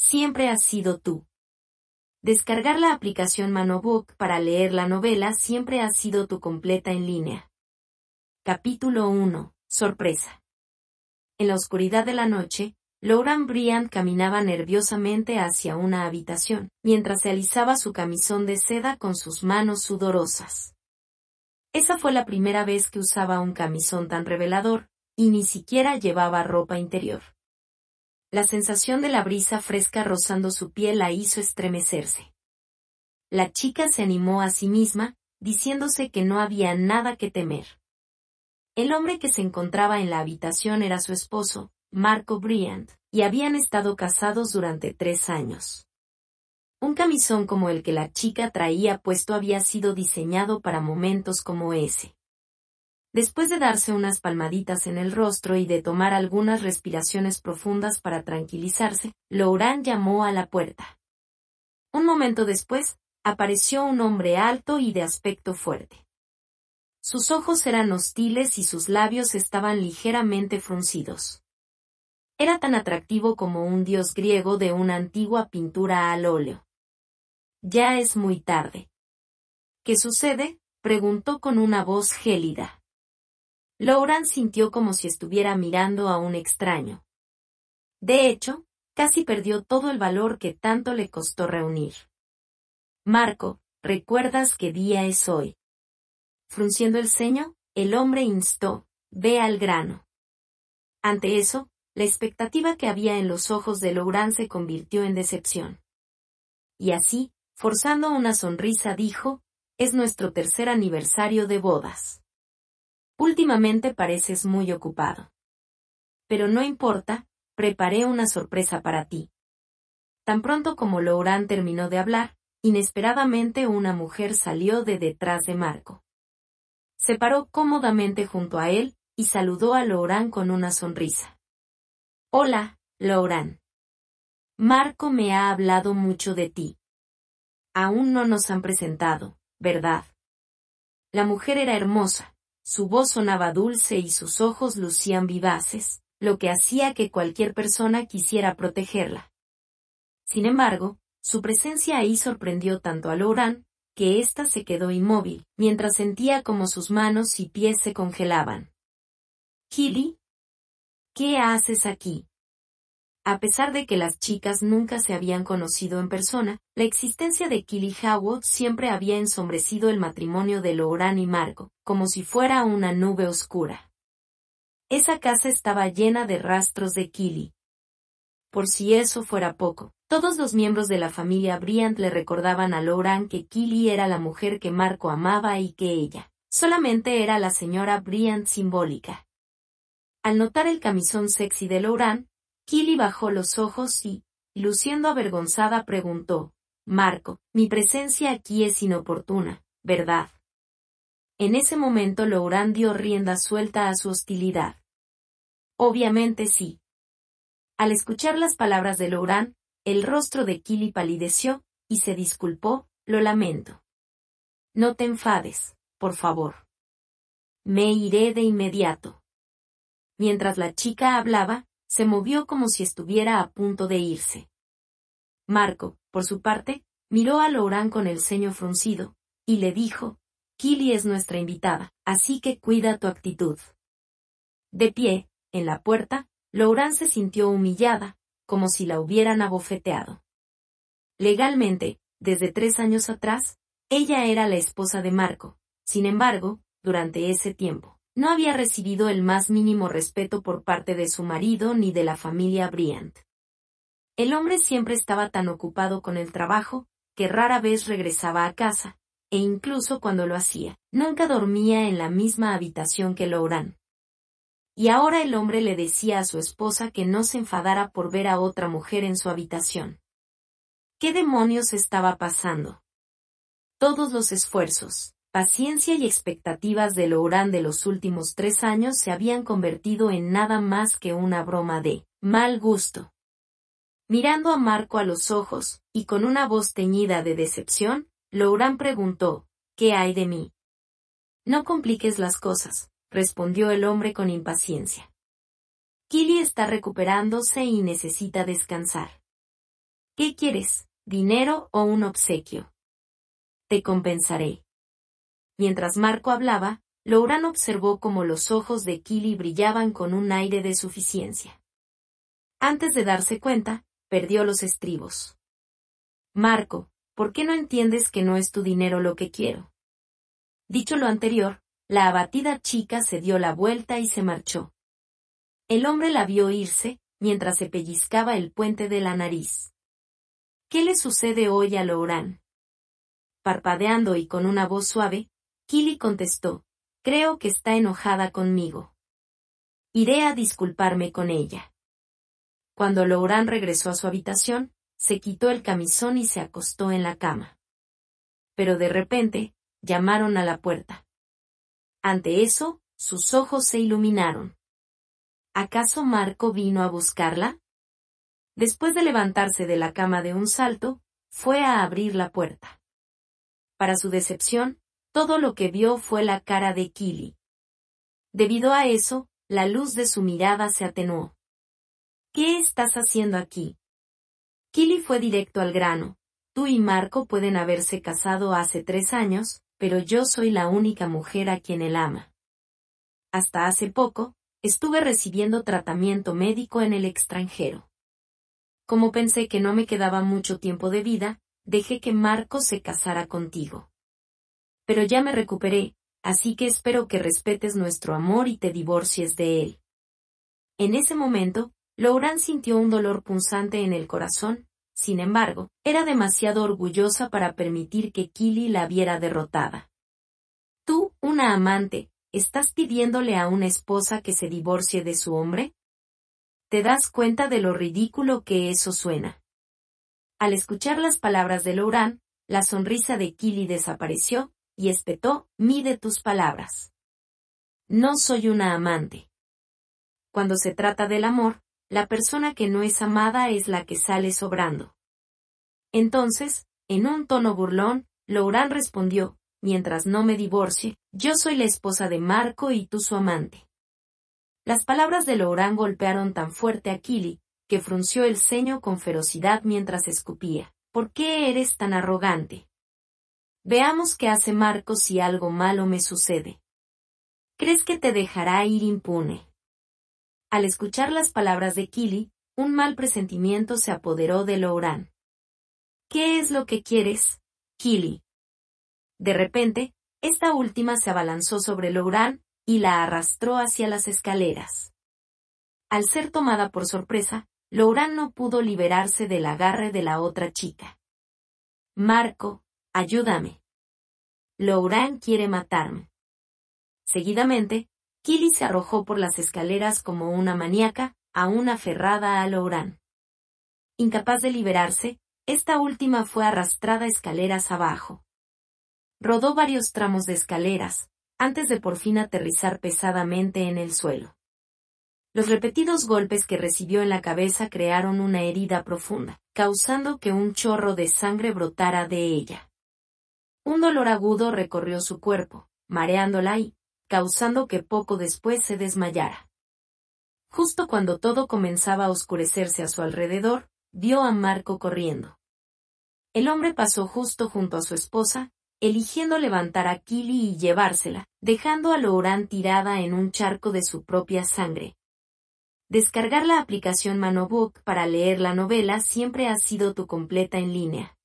siempre has sido tú. Descargar la aplicación Manobook para leer la novela siempre ha sido tu completa en línea. Capítulo 1. Sorpresa. En la oscuridad de la noche, Lauren Bryant caminaba nerviosamente hacia una habitación, mientras se alisaba su camisón de seda con sus manos sudorosas. Esa fue la primera vez que usaba un camisón tan revelador, y ni siquiera llevaba ropa interior. La sensación de la brisa fresca rozando su piel la hizo estremecerse. La chica se animó a sí misma, diciéndose que no había nada que temer. El hombre que se encontraba en la habitación era su esposo, Marco Bryant, y habían estado casados durante tres años. Un camisón como el que la chica traía puesto había sido diseñado para momentos como ese. Después de darse unas palmaditas en el rostro y de tomar algunas respiraciones profundas para tranquilizarse, Laurent llamó a la puerta. Un momento después, apareció un hombre alto y de aspecto fuerte. Sus ojos eran hostiles y sus labios estaban ligeramente fruncidos. Era tan atractivo como un dios griego de una antigua pintura al óleo. Ya es muy tarde. ¿Qué sucede? preguntó con una voz gélida. Lauren sintió como si estuviera mirando a un extraño. De hecho, casi perdió todo el valor que tanto le costó reunir. Marco, ¿recuerdas qué día es hoy? Frunciendo el ceño, el hombre instó, ve al grano. Ante eso, la expectativa que había en los ojos de Lauren se convirtió en decepción. Y así, forzando una sonrisa, dijo, es nuestro tercer aniversario de bodas. Últimamente pareces muy ocupado. Pero no importa, preparé una sorpresa para ti. Tan pronto como Laurent terminó de hablar, inesperadamente una mujer salió de detrás de Marco. Se paró cómodamente junto a él, y saludó a Laurent con una sonrisa. Hola, Laurent. Marco me ha hablado mucho de ti. Aún no nos han presentado, ¿verdad? La mujer era hermosa, su voz sonaba dulce y sus ojos lucían vivaces, lo que hacía que cualquier persona quisiera protegerla. Sin embargo, su presencia ahí sorprendió tanto a Laurent, que ésta se quedó inmóvil, mientras sentía como sus manos y pies se congelaban. Killy, ¿qué haces aquí? A pesar de que las chicas nunca se habían conocido en persona, la existencia de Howard siempre había ensombrecido el matrimonio de Laurent y Marco, como si fuera una nube oscura. Esa casa estaba llena de rastros de Killy. Por si eso fuera poco, todos los miembros de la familia Bryant le recordaban a Laurent que Killy era la mujer que Marco amaba y que ella, solamente era la señora Bryant simbólica. Al notar el camisón sexy de Laurent, Killy bajó los ojos y, luciendo avergonzada, preguntó, Marco, mi presencia aquí es inoportuna, ¿verdad? En ese momento Laurent dio rienda suelta a su hostilidad. Obviamente sí. Al escuchar las palabras de Laurent, el rostro de Killy palideció, y se disculpó, lo lamento. No te enfades, por favor. Me iré de inmediato. Mientras la chica hablaba, se movió como si estuviera a punto de irse. Marco, por su parte, miró a Laurent con el ceño fruncido, y le dijo, Kili es nuestra invitada, así que cuida tu actitud. De pie, en la puerta, Laurent se sintió humillada, como si la hubieran abofeteado. Legalmente, desde tres años atrás, ella era la esposa de Marco, sin embargo, durante ese tiempo, no había recibido el más mínimo respeto por parte de su marido ni de la familia Bryant. El hombre siempre estaba tan ocupado con el trabajo, que rara vez regresaba a casa, e incluso cuando lo hacía, nunca dormía en la misma habitación que Laurent. Y ahora el hombre le decía a su esposa que no se enfadara por ver a otra mujer en su habitación. ¿Qué demonios estaba pasando? Todos los esfuerzos, paciencia y expectativas de Laurent de los últimos tres años se habían convertido en nada más que una broma de mal gusto. Mirando a Marco a los ojos, y con una voz teñida de decepción, Laurent preguntó, ¿qué hay de mí? No compliques las cosas, respondió el hombre con impaciencia. Killy está recuperándose y necesita descansar. ¿Qué quieres, dinero o un obsequio? Te compensaré. Mientras Marco hablaba, Louran observó cómo los ojos de Kili brillaban con un aire de suficiencia. Antes de darse cuenta, perdió los estribos. Marco, ¿por qué no entiendes que no es tu dinero lo que quiero? Dicho lo anterior, la abatida chica se dio la vuelta y se marchó. El hombre la vio irse, mientras se pellizcaba el puente de la nariz. ¿Qué le sucede hoy a Louran? Parpadeando y con una voz suave, Kili contestó, creo que está enojada conmigo. Iré a disculparme con ella. Cuando Louran regresó a su habitación, se quitó el camisón y se acostó en la cama. Pero de repente, llamaron a la puerta. Ante eso, sus ojos se iluminaron. ¿Acaso Marco vino a buscarla? Después de levantarse de la cama de un salto, fue a abrir la puerta. Para su decepción, todo lo que vio fue la cara de Kili. Debido a eso, la luz de su mirada se atenuó. ¿Qué estás haciendo aquí? Kili fue directo al grano. Tú y Marco pueden haberse casado hace tres años, pero yo soy la única mujer a quien él ama. Hasta hace poco, estuve recibiendo tratamiento médico en el extranjero. Como pensé que no me quedaba mucho tiempo de vida, dejé que Marco se casara contigo. Pero ya me recuperé, así que espero que respetes nuestro amor y te divorcies de él. En ese momento, Lauran sintió un dolor punzante en el corazón, sin embargo, era demasiado orgullosa para permitir que Kili la viera derrotada. Tú, una amante, ¿estás pidiéndole a una esposa que se divorcie de su hombre? ¿Te das cuenta de lo ridículo que eso suena? Al escuchar las palabras de Lauran, la sonrisa de Kili desapareció, y espetó, mide tus palabras. No soy una amante. Cuando se trata del amor, la persona que no es amada es la que sale sobrando. Entonces, en un tono burlón, Louran respondió, mientras no me divorcie, yo soy la esposa de Marco y tú su amante. Las palabras de Louran golpearon tan fuerte a Kili, que frunció el ceño con ferocidad mientras escupía. ¿Por qué eres tan arrogante? Veamos qué hace Marco si algo malo me sucede. ¿Crees que te dejará ir impune? Al escuchar las palabras de Kili, un mal presentimiento se apoderó de Louran. ¿Qué es lo que quieres, Kili? De repente, esta última se abalanzó sobre Louran, y la arrastró hacia las escaleras. Al ser tomada por sorpresa, Louran no pudo liberarse del agarre de la otra chica. Marco, ayúdame. Louran quiere matarme. Seguidamente, Kili se arrojó por las escaleras como una maníaca, aún aferrada a Louran. Incapaz de liberarse, esta última fue arrastrada escaleras abajo. Rodó varios tramos de escaleras, antes de por fin aterrizar pesadamente en el suelo. Los repetidos golpes que recibió en la cabeza crearon una herida profunda, causando que un chorro de sangre brotara de ella. Un dolor agudo recorrió su cuerpo, mareándola y, causando que poco después se desmayara. Justo cuando todo comenzaba a oscurecerse a su alrededor, vio a Marco corriendo. El hombre pasó justo junto a su esposa, eligiendo levantar a Kili y llevársela, dejando a Louran tirada en un charco de su propia sangre. Descargar la aplicación Manobook para leer la novela siempre ha sido tu completa en línea.